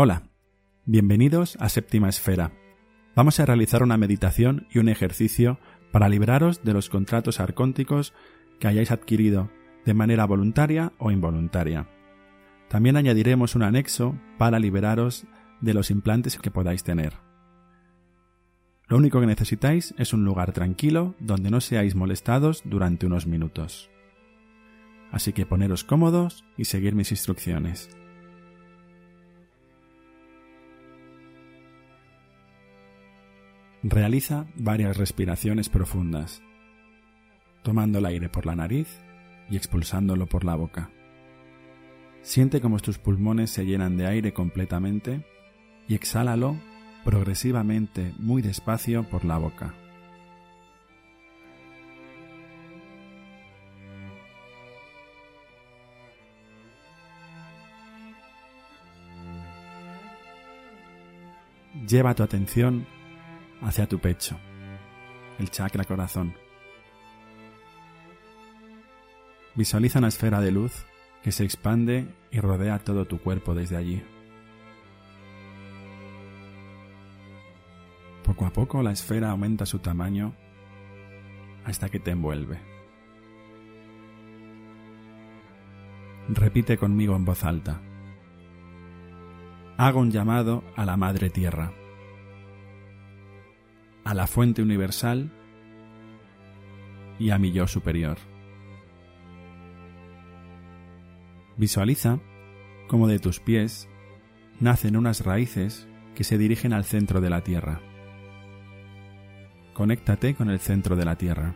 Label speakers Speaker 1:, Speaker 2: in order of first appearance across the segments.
Speaker 1: Hola, bienvenidos a Séptima Esfera. Vamos a realizar una meditación y un ejercicio para liberaros de los contratos arcónticos que hayáis adquirido de manera voluntaria o involuntaria. También añadiremos un anexo para liberaros de los implantes que podáis tener. Lo único que necesitáis es un lugar tranquilo donde no seáis molestados durante unos minutos. Así que poneros cómodos y seguir mis instrucciones. Realiza varias respiraciones profundas, tomando el aire por la nariz y expulsándolo por la boca. Siente como tus pulmones se llenan de aire completamente y exhálalo progresivamente muy despacio por la boca. Lleva tu atención hacia tu pecho, el chakra corazón. Visualiza una esfera de luz que se expande y rodea todo tu cuerpo desde allí. Poco a poco la esfera aumenta su tamaño hasta que te envuelve. Repite conmigo en voz alta. Hago un llamado a la Madre Tierra a la fuente universal y a mi yo superior. Visualiza cómo de tus pies nacen unas raíces que se dirigen al centro de la Tierra. Conéctate con el centro de la Tierra.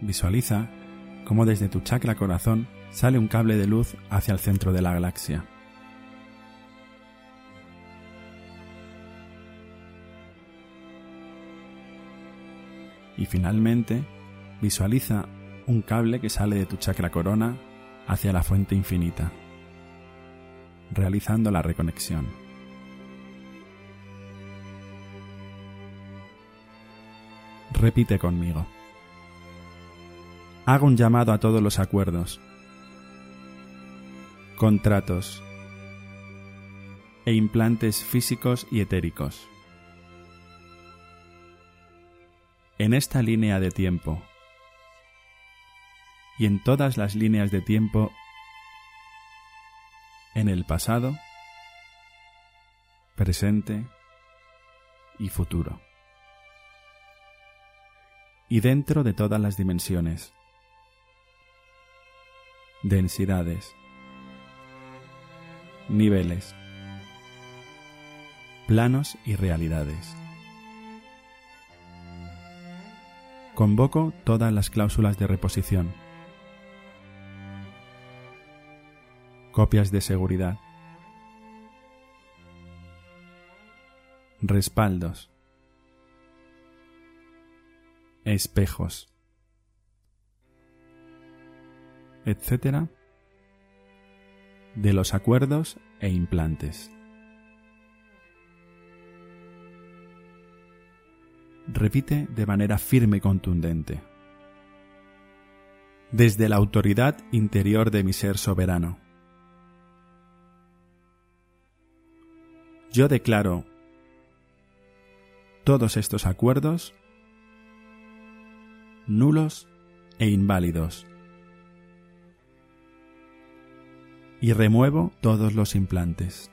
Speaker 1: Visualiza cómo desde tu chakra corazón sale un cable de luz hacia el centro de la galaxia. Y finalmente, visualiza un cable que sale de tu chakra corona hacia la fuente infinita, realizando la reconexión. Repite conmigo. Hago un llamado a todos los acuerdos, contratos e implantes físicos y etéricos en esta línea de tiempo y en todas las líneas de tiempo en el pasado, presente y futuro. Y dentro de todas las dimensiones, densidades, niveles, planos y realidades. Convoco todas las cláusulas de reposición. Copias de seguridad. Respaldos. Espejos. Etcétera. De los acuerdos e implantes. Repite de manera firme y contundente. Desde la autoridad interior de mi ser soberano. Yo declaro todos estos acuerdos nulos e inválidos. Y remuevo todos los implantes.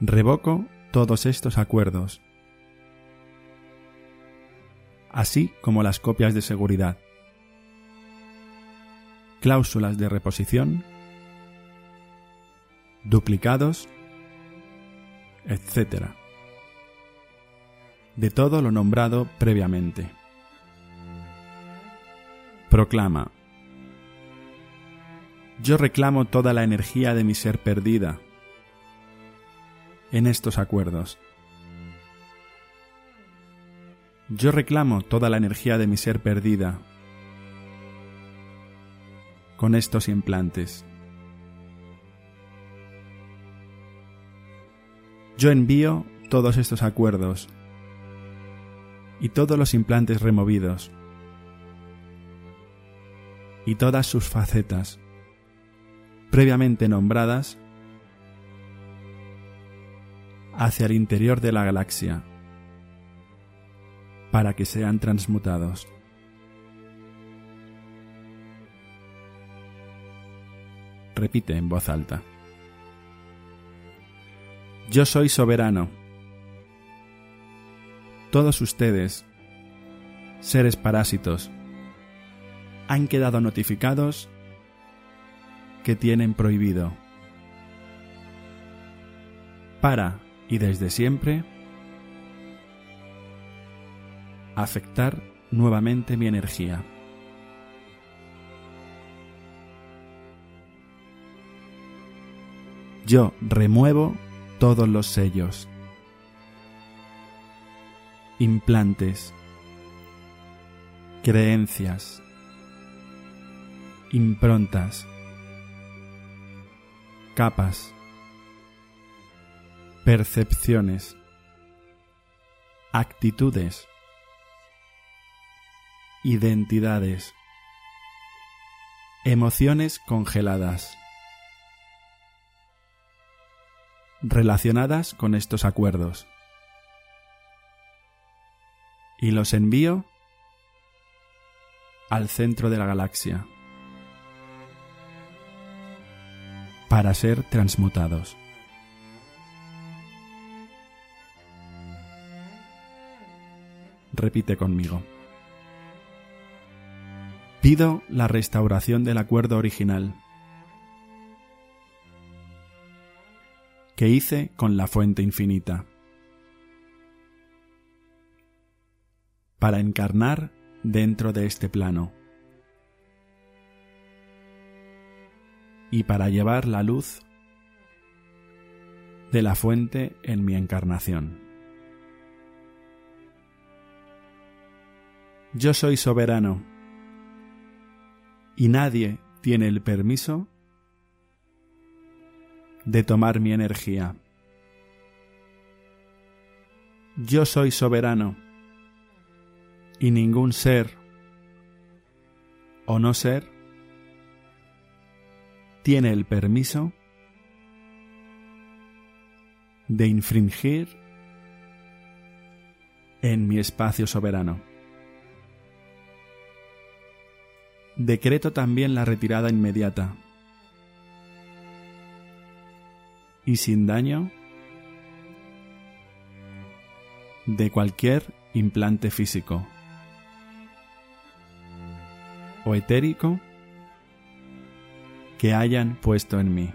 Speaker 1: Revoco todos estos acuerdos, así como las copias de seguridad, cláusulas de reposición, duplicados, etc. De todo lo nombrado previamente. Proclama. Yo reclamo toda la energía de mi ser perdida en estos acuerdos. Yo reclamo toda la energía de mi ser perdida con estos implantes. Yo envío todos estos acuerdos y todos los implantes removidos y todas sus facetas previamente nombradas hacia el interior de la galaxia para que sean transmutados. Repite en voz alta. Yo soy soberano. Todos ustedes, seres parásitos, han quedado notificados que tienen prohibido para y desde siempre afectar nuevamente mi energía. Yo remuevo todos los sellos, implantes, creencias, improntas, capas, percepciones, actitudes, identidades, emociones congeladas, relacionadas con estos acuerdos. Y los envío al centro de la galaxia para ser transmutados. Repite conmigo. Pido la restauración del acuerdo original que hice con la fuente infinita para encarnar dentro de este plano y para llevar la luz de la fuente en mi encarnación. Yo soy soberano y nadie tiene el permiso de tomar mi energía. Yo soy soberano y ningún ser o no ser tiene el permiso de infringir en mi espacio soberano. Decreto también la retirada inmediata y sin daño de cualquier implante físico o etérico que hayan puesto en mí.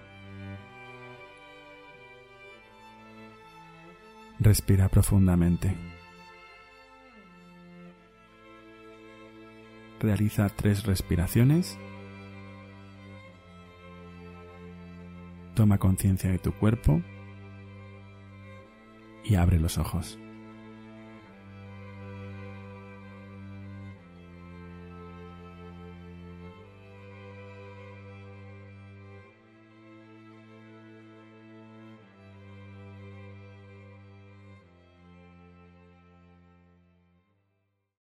Speaker 1: Respira profundamente. Realiza tres respiraciones. Toma conciencia de tu cuerpo y abre los ojos.